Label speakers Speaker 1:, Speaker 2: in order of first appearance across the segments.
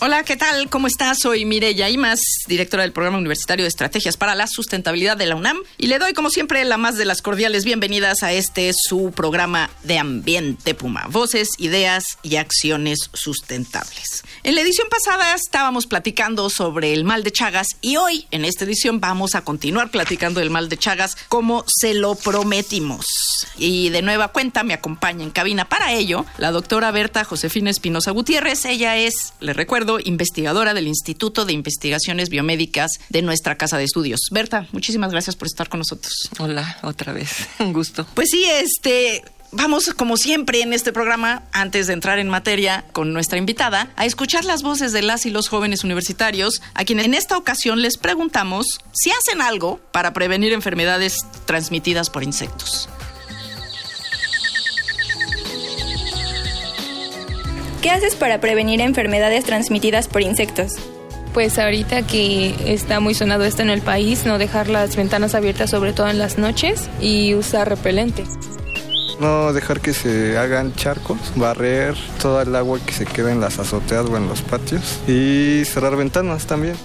Speaker 1: Hola, ¿qué tal? ¿Cómo estás? Soy Mireya Imas, directora del Programa Universitario de Estrategias para la Sustentabilidad de la UNAM, y le doy, como siempre, la más de las cordiales bienvenidas a este su programa de Ambiente Puma. Voces, ideas y acciones sustentables. En la edición pasada estábamos platicando sobre el mal de Chagas y hoy, en esta edición, vamos a continuar platicando del mal de Chagas como se lo prometimos. Y de nueva cuenta me acompaña en cabina para ello la doctora Berta Josefina Espinosa Gutiérrez. Ella es, le recuerdo, investigadora del Instituto de Investigaciones Biomédicas de nuestra Casa de Estudios. Berta, muchísimas gracias por estar con nosotros.
Speaker 2: Hola, otra vez. Un gusto.
Speaker 1: Pues sí, este, Vamos, como siempre en este programa, antes de entrar en materia con nuestra invitada, a escuchar las voces de las y los jóvenes universitarios, a quienes en esta ocasión les preguntamos si hacen algo para prevenir enfermedades transmitidas por insectos.
Speaker 3: ¿Qué haces para prevenir enfermedades transmitidas por insectos?
Speaker 4: Pues ahorita que está muy sonado esto en el país, no dejar las ventanas abiertas sobre todo en las noches y usar repelente.
Speaker 5: No dejar que se hagan charcos, barrer toda el agua que se queda en las azoteas o en los patios y cerrar ventanas también.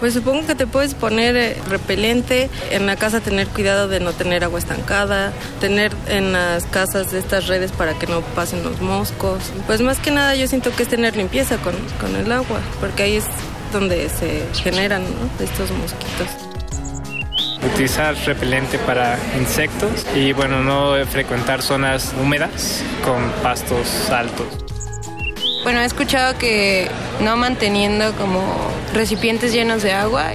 Speaker 6: Pues supongo que te puedes poner eh, repelente, en la casa tener cuidado de no tener agua estancada, tener en las casas estas redes para que no pasen los moscos. Pues más que nada yo siento que es tener limpieza con, con el agua, porque ahí es donde se generan estos mosquitos
Speaker 7: utilizar repelente para insectos y bueno, no frecuentar zonas húmedas con pastos altos.
Speaker 4: Bueno, he escuchado que no manteniendo como recipientes llenos de agua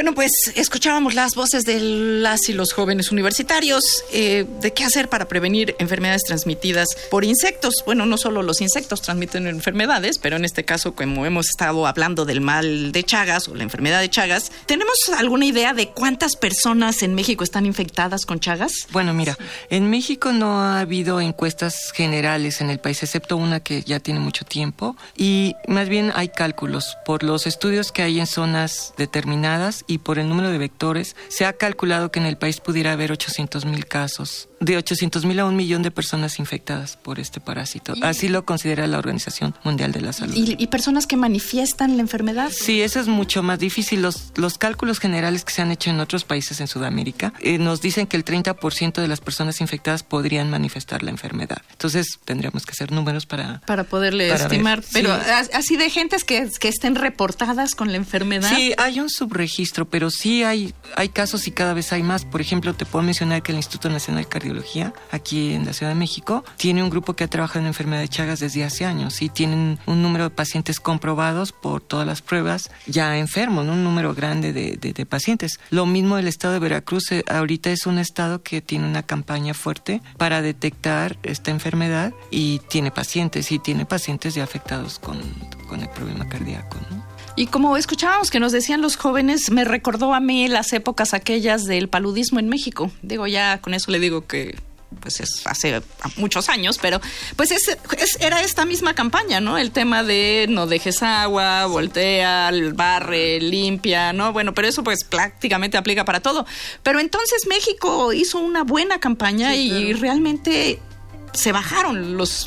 Speaker 1: Bueno, pues escuchábamos las voces de las y los jóvenes universitarios eh, de qué hacer para prevenir enfermedades transmitidas por insectos. Bueno, no solo los insectos transmiten enfermedades, pero en este caso, como hemos estado hablando del mal de Chagas o la enfermedad de Chagas, ¿tenemos alguna idea de cuántas personas en México están infectadas con Chagas?
Speaker 2: Bueno, mira, en México no ha habido encuestas generales en el país, excepto una que ya tiene mucho tiempo, y más bien hay cálculos por los estudios que hay en zonas determinadas y por el número de vectores, se ha calculado que en el país pudiera haber 800 mil casos de 800 mil a un millón de personas infectadas por este parásito. Así lo considera la Organización Mundial de la Salud.
Speaker 1: ¿Y, personas que manifiestan la enfermedad?
Speaker 2: Sí, eso es mucho más difícil. Los, los cálculos generales que se han hecho en otros países en Sudamérica eh, nos dicen que el 30% de las personas infectadas podrían manifestar la enfermedad. Entonces tendríamos que hacer números para...
Speaker 1: Para poderle estimar. Pero así de gentes que, que estén reportadas con la enfermedad.
Speaker 2: Sí, hay un subregistro, pero sí hay, hay casos y cada vez hay más. Por ejemplo, te puedo mencionar que el Instituto Nacional Cardiológico aquí en la Ciudad de México, tiene un grupo que ha trabajado en enfermedad de Chagas desde hace años y tienen un número de pacientes comprobados por todas las pruebas ya enfermos, un número grande de, de, pacientes. Lo mismo el estado de Veracruz, eh, ahorita es un estado que tiene una campaña fuerte para detectar esta enfermedad y tiene pacientes y tiene pacientes ya afectados con, con el problema cardíaco. ¿no?
Speaker 1: Y como escuchábamos que nos decían los jóvenes, me recordó a mí las épocas aquellas del paludismo en México. Digo, ya con eso le digo que pues es hace muchos años, pero pues es, era esta misma campaña, ¿no? El tema de no dejes agua, voltea, barre, limpia, ¿no? Bueno, pero eso pues prácticamente aplica para todo. Pero entonces México hizo una buena campaña y realmente se bajaron los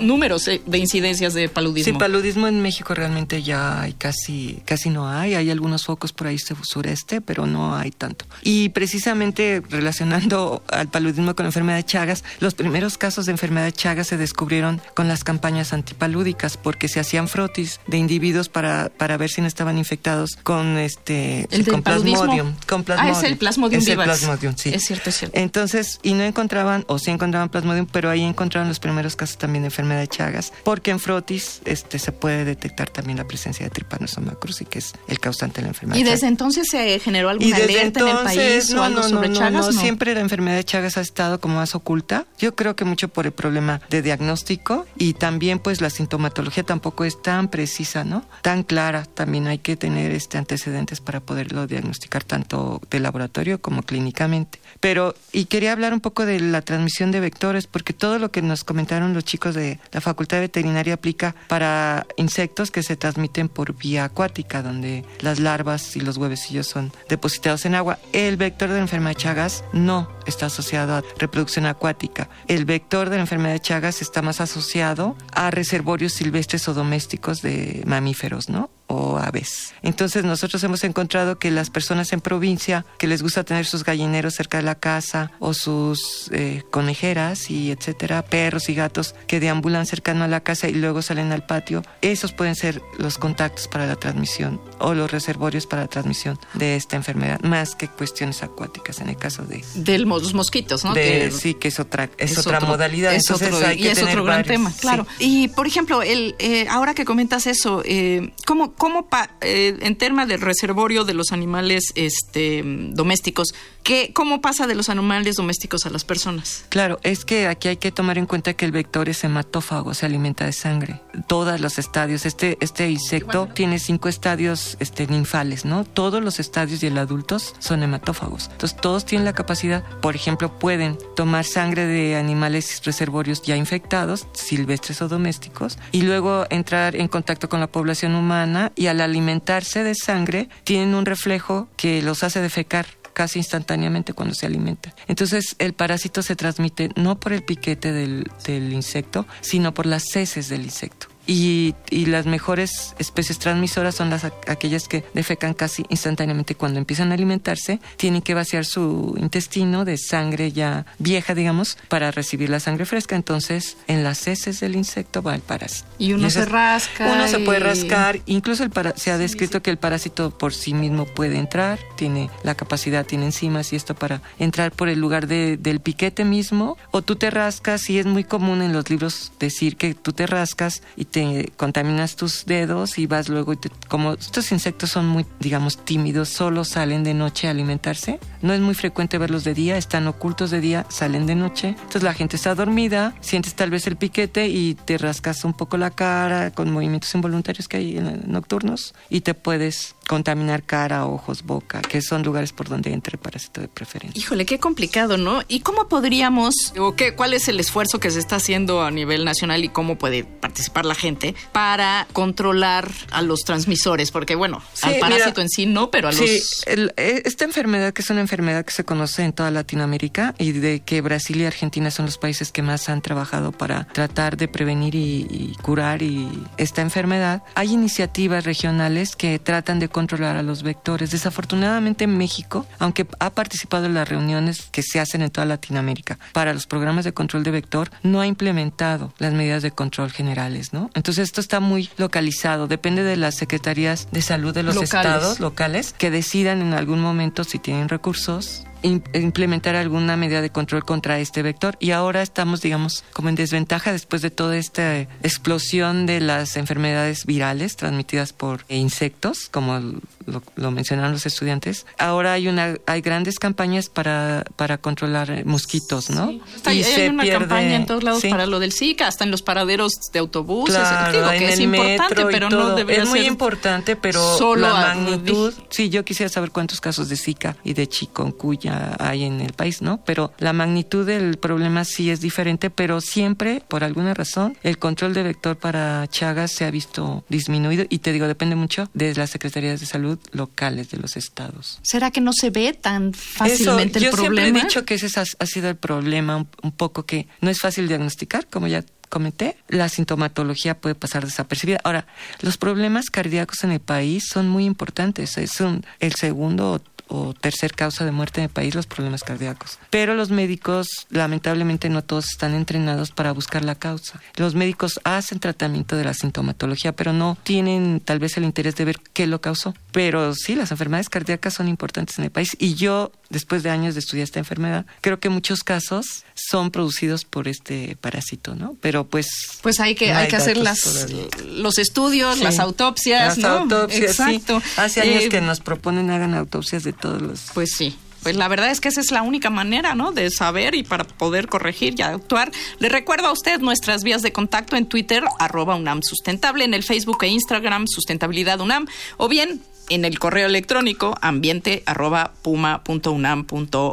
Speaker 1: números eh, de incidencias de paludismo.
Speaker 2: Sí, paludismo en México realmente ya hay casi, casi no hay. Hay algunos focos por ahí sureste, pero no hay tanto. Y precisamente relacionando al paludismo con la enfermedad de Chagas, los primeros casos de enfermedad de Chagas se descubrieron con las campañas antipalúdicas, porque se hacían frotis de individuos para, para ver si no estaban infectados con este
Speaker 1: ¿El
Speaker 2: con, plasmodium, con
Speaker 1: plasmodium. Ah, es el plasmodium
Speaker 2: es el plasmodium, sí.
Speaker 1: Es cierto, es cierto.
Speaker 2: Entonces, y no encontraban, o sí encontraban plasmodium, pero ahí ahí encontraron los primeros casos también de enfermedad de Chagas, porque en frotis este, se puede detectar también la presencia de Trypanosoma cruzi, que es el causante de la enfermedad.
Speaker 1: ¿Y
Speaker 2: de
Speaker 1: desde entonces se generó alguna alerta en el país o algo sobre Chagas?
Speaker 2: no, siempre la enfermedad de Chagas ha estado como más oculta. Yo creo que mucho por el problema de diagnóstico y también pues la sintomatología tampoco es tan precisa, ¿no? Tan clara. También hay que tener este antecedentes para poderlo diagnosticar tanto de laboratorio como clínicamente. Pero, y quería hablar un poco de la transmisión de vectores, porque todo lo que nos comentaron los chicos de la Facultad de Veterinaria aplica para insectos que se transmiten por vía acuática, donde las larvas y los huevecillos son depositados en agua. El vector de la enfermedad de Chagas no está asociado a reproducción acuática. El vector de la enfermedad de Chagas está más asociado a reservorios silvestres o domésticos de mamíferos, ¿no? Aves. Entonces nosotros hemos encontrado que las personas en provincia que les gusta tener sus gallineros cerca de la casa o sus eh, conejeras y etcétera, perros y gatos que deambulan cercano a la casa y luego salen al patio, esos pueden ser los contactos para la transmisión o los reservorios para la transmisión de esta enfermedad, más que cuestiones acuáticas en el caso de
Speaker 1: de los mosquitos, ¿no?
Speaker 2: de-
Speaker 1: Que-
Speaker 2: sí, que es otra es,
Speaker 1: es
Speaker 2: otra
Speaker 1: otro-
Speaker 2: modalidad,
Speaker 1: es
Speaker 2: entonces
Speaker 1: otro-
Speaker 2: hay
Speaker 1: y
Speaker 2: que
Speaker 1: es
Speaker 2: tener
Speaker 1: otro gran
Speaker 2: varios,
Speaker 1: tema,
Speaker 2: sí.
Speaker 1: claro. Y por ejemplo, el, eh, ahora que comentas eso, eh, ¿cómo, cómo pa- eh, en tema del reservorio de los animales este, domésticos, ¿qué, ¿cómo pasa de los animales domésticos a las personas?
Speaker 2: Claro, es que aquí hay que tomar en cuenta que el vector es hematófago, se alimenta de sangre. Todos los estadios, este, este insecto tiene cinco estadios este, ninfales, ¿no? Todos los estadios y el adultos son hematófagos. Entonces, todos tienen la capacidad, por ejemplo, pueden tomar sangre de animales reservorios ya infectados, silvestres o domésticos, y luego entrar en contacto con la población humana y al alimentarse de sangre, tienen un reflejo que los hace defecar casi instantáneamente cuando se alimenta. Entonces el parásito se transmite no por el piquete del, insecto, sino por las heces del insecto. Y, y las mejores especies transmisoras son las aqu- aquellas que defecan casi instantáneamente cuando empiezan a alimentarse. Tienen que vaciar su intestino de sangre ya vieja, digamos, para recibir la sangre fresca. Entonces, en las heces del insecto va el parásito.
Speaker 1: Y uno
Speaker 2: ese
Speaker 1: se
Speaker 2: es-
Speaker 1: rasca.
Speaker 2: Uno se puede
Speaker 1: y-
Speaker 2: rascar. Incluso el para- se ha descrito que el parásito por sí mismo puede entrar, tiene la capacidad, tiene enzimas y esto para entrar por el lugar de- del piquete mismo. O tú te rascas y es muy común en los libros decir que tú te rascas y te contaminas tus dedos y vas luego y te- como estos insectos son muy, digamos, tímidos, solo salen de noche a alimentarse. No es muy frecuente verlos de día, están ocultos de día, salen de noche. Entonces la gente está dormida, sientes tal vez el piquete y te rascas un poco la cara con movimientos involuntarios que hay nocturnos y te puedes contaminar cara, ojos, boca, que son lugares por donde entra el parásito de preferencia.
Speaker 1: Híjole, qué complicado, ¿no? ¿Y cómo podríamos, o qué, cuál es el esfuerzo que se está haciendo a nivel nacional y cómo puede participar la gente para controlar a los transmisores? Porque, bueno,
Speaker 2: Sí,
Speaker 1: al parásito
Speaker 2: mira,
Speaker 1: en sí no, pero a
Speaker 2: Sí,
Speaker 1: los...
Speaker 2: el- eh, esta enfermedad que es una enfermedad que se conoce en toda Latinoamérica y de que Brasil y Argentina son los países que más han trabajado para tratar de prevenir y, y curar y esta enfermedad, hay iniciativas regionales que tratan de controlar a los vectores. Desafortunadamente en México, aunque ha participado en las reuniones que se hacen en toda Latinoamérica para los programas de control de vector, no ha implementado las medidas de control generales, ¿no? Entonces esto está muy localizado, depende de las secretarías de salud de los
Speaker 1: Locales.
Speaker 2: estados locales que decidan en algún momento si tienen recursos im- implementar alguna medida de control contra este vector y ahora estamos digamos como en desventaja después de toda esta explosión de las enfermedades virales transmitidas por insectos como lo, lo mencionaron los estudiantes ahora hay una hay grandes campañas para para controlar mosquitos no
Speaker 1: Está-
Speaker 2: Y
Speaker 1: hay
Speaker 2: se
Speaker 1: una
Speaker 2: pierde-
Speaker 1: campaña en todos lados
Speaker 2: sí.
Speaker 1: para lo del Zika, hasta en los paraderos de autobuses.
Speaker 2: Claro,
Speaker 1: Digo
Speaker 2: en
Speaker 1: que es
Speaker 2: el
Speaker 1: importante,
Speaker 2: metro y
Speaker 1: pero no
Speaker 2: todo.
Speaker 1: debería
Speaker 2: Es muy
Speaker 1: ser
Speaker 2: importante, pero
Speaker 1: solo
Speaker 2: la
Speaker 1: a-
Speaker 2: magnitud. Sí, yo quisiera saber cuántos casos de Zika y de chikungunya hay en el país, ¿no? Pero la magnitud del problema sí es diferente, pero siempre, por alguna razón, el control de vector para Chagas se ha visto disminuido y te digo, depende mucho de las secretarías de salud locales de los estados.
Speaker 1: ¿Será que no se ve tan fácilmente
Speaker 2: Eso,
Speaker 1: el
Speaker 2: yo
Speaker 1: problema?
Speaker 2: siempre he dicho que ese ha, ha sido el problema, un, un poco que no es fácil diagnosticar, como ya comenté, la sintomatología puede pasar desapercibida. Ahora, los problemas cardíacos en el país son muy importantes. Es un- el segundo o, o tercer causa de muerte en el país los problemas cardíacos. Pero los médicos, lamentablemente, no todos están entrenados para buscar la causa. Los médicos hacen tratamiento de la sintomatología, pero no tienen tal vez el interés de ver qué lo causó. Pero sí, las enfermedades cardíacas son importantes en el país y yo, después de años de estudiar esta enfermedad, creo que muchos casos son producidos por este parásito, ¿no? Pero pues...
Speaker 1: Pues hay que, hay, que hacer las, los estudios, las autopsias,
Speaker 2: las autopsias, Exacto. Hace años eh, que nos proponen hagan autopsias de todos los...
Speaker 1: Pues sí. Pues la verdad es que esa es la única manera, ¿no? De saber y para poder corregir y actuar. Le recuerdo a usted nuestras vías de contacto en Twitter, arroba UNAM Sustentable, en el Facebook e Instagram, Sustentabilidad UNAM, o bien en el correo electrónico ambiente arroba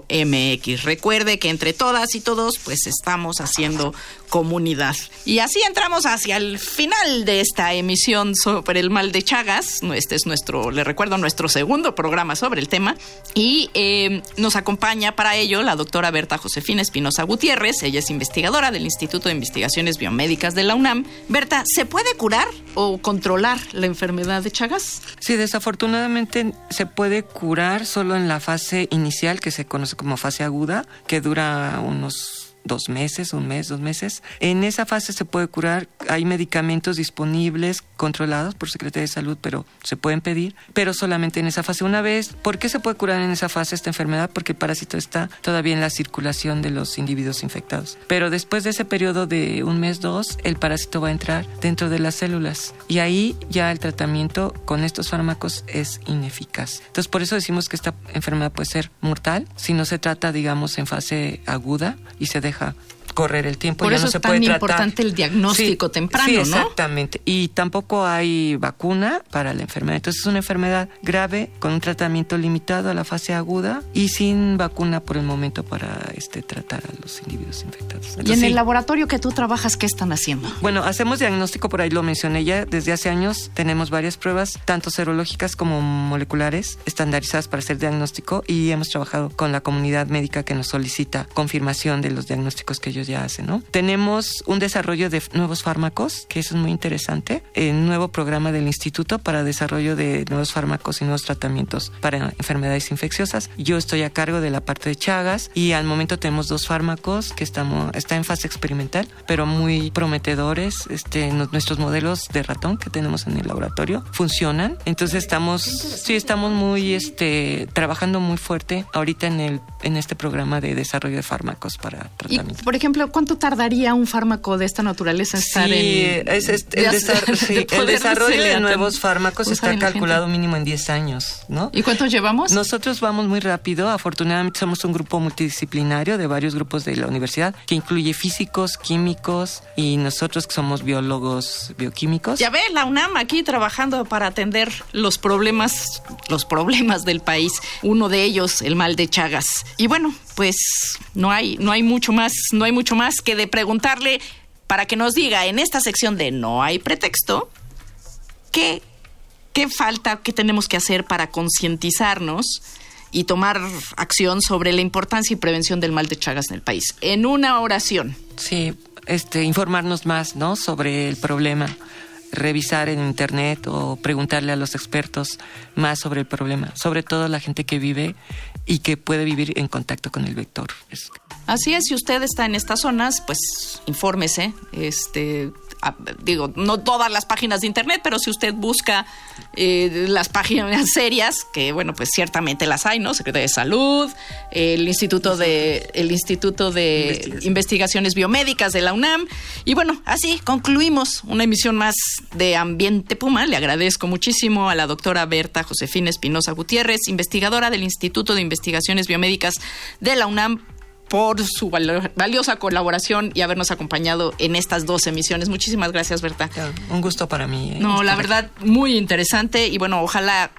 Speaker 1: mx Recuerde que entre todas y todos pues estamos haciendo comunidad. Y así entramos hacia el final de esta emisión sobre el mal de Chagas. Este es nuestro, le recuerdo, nuestro segundo programa sobre el tema. Y eh, nos acompaña para ello la doctora Berta Josefina Espinosa Gutiérrez. Ella es investigadora del Instituto de Investigaciones Biomédicas de la UNAM. Berta, ¿se puede curar o controlar la enfermedad de Chagas?
Speaker 2: Sí, desafortunadamente se puede curar solo en la fase inicial, que se conoce como fase aguda, que dura unos dos meses, un mes, dos meses. En esa fase se puede curar, hay medicamentos disponibles, controlados por Secretaría de Salud, pero se pueden pedir, pero solamente en esa fase. Una vez, ¿por qué se puede curar en esa fase esta enfermedad? Porque el parásito está todavía en la circulación de los individuos infectados. Pero después de ese periodo de un mes, dos, el parásito va a entrar dentro de las células y ahí ya el tratamiento con estos fármacos es ineficaz. Entonces, por eso decimos que esta enfermedad puede ser mortal si no se trata, digamos, en fase aguda y se deja uśmiecha. Correr el tiempo.
Speaker 1: Por
Speaker 2: ya
Speaker 1: eso
Speaker 2: no se
Speaker 1: es tan
Speaker 2: puede
Speaker 1: importante el diagnóstico temprano,
Speaker 2: sí, exactamente. Y tampoco hay vacuna para la enfermedad. Entonces es una enfermedad grave con un tratamiento limitado a la fase aguda y sin vacuna por el momento para este tratar a los individuos infectados.
Speaker 1: y en el laboratorio que tú trabajas, ¿qué están haciendo?
Speaker 2: Bueno, hacemos diagnóstico, por ahí lo mencioné ya, desde hace años tenemos varias pruebas, tanto serológicas como moleculares, estandarizadas para hacer diagnóstico y hemos trabajado con la comunidad médica que nos solicita confirmación de los diagnósticos que ellos ya hace, ¿no? Tenemos un desarrollo de nuevos fármacos, que eso es muy interesante, un nuevo programa del instituto para desarrollo de nuevos fármacos y nuevos tratamientos para enfermedades infecciosas. Yo estoy a cargo de la parte de Chagas y al momento tenemos dos fármacos que estamos está en fase experimental, pero muy prometedores. Este nuestros modelos de ratón que tenemos en el laboratorio funcionan. Entonces estamos sí estamos muy este trabajando muy fuerte ahorita en el en este programa de desarrollo de fármacos para tratamiento.
Speaker 1: por ejemplo, ¿cuánto tardaría un fármaco de esta naturaleza estar
Speaker 2: en es, este, el, desarrollo de nuevos fármacos está calculado mínimo en 10 años, ¿no?
Speaker 1: ¿Y cuántos llevamos?
Speaker 2: Nosotros vamos muy rápido. Afortunadamente somos un grupo multidisciplinario de varios grupos de la universidad que incluye físicos, químicos y nosotros que somos biólogos bioquímicos.
Speaker 1: Ya ve, la UNAM aquí trabajando para atender los problemas, los problemas del país. Uno de ellos, el mal de Chagas. Y bueno, pues no hay, no hay mucho más, no hay mucho más que de preguntarle para que nos diga en esta sección de no hay pretexto, ¿qué, qué falta, qué tenemos que hacer para concientizarnos y tomar acción sobre la importancia y prevención del mal de Chagas en el país? En una oración.
Speaker 2: Sí, este, informarnos más, ¿no? Sobre el problema revisar en internet o preguntarle a los expertos más sobre el problema, sobre todo la gente que vive y que puede vivir en contacto con el vector.
Speaker 1: Así es, si usted está en estas zonas, pues infórmese, este, digo, no todas las páginas de internet, pero si usted busca eh, las páginas serias, que bueno, pues ciertamente las hay, ¿no? Secretaría de Salud, el Instituto de, el Instituto de Investigaciones Biomédicas de la UNAM. Y bueno, así concluimos una emisión más de Ambiente Puma. Le agradezco muchísimo a la doctora Berta Josefina Espinosa Gutiérrez, investigadora del Instituto de Investigaciones Biomédicas de la UNAM por su valiosa colaboración y habernos acompañado en estas dos emisiones. Muchísimas gracias, Berta.
Speaker 2: Un gusto para mí.
Speaker 1: ¿eh? No, la verdad, muy interesante y bueno, ojalá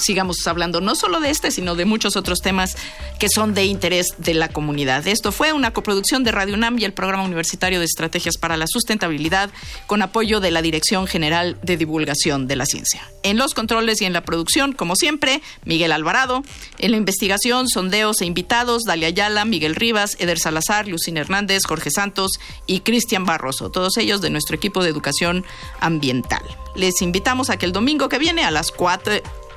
Speaker 1: sigamos hablando no solo de este, sino de muchos otros temas que son de interés de la comunidad. Esto fue una coproducción de Radio UNAM y el Programa Universitario de Estrategias para la Sustentabilidad con apoyo de la Dirección General de Divulgación de la Ciencia. En los controles y en la producción, como siempre, Miguel Alvarado. En la investigación, sondeos e invitados, Dalia Ayala, Miguel Rivas, Eder Salazar, Lucina Hernández, Jorge Santos y Cristian Barroso, todos ellos de nuestro equipo de educación ambiental. Les invitamos a que el domingo que viene a las 4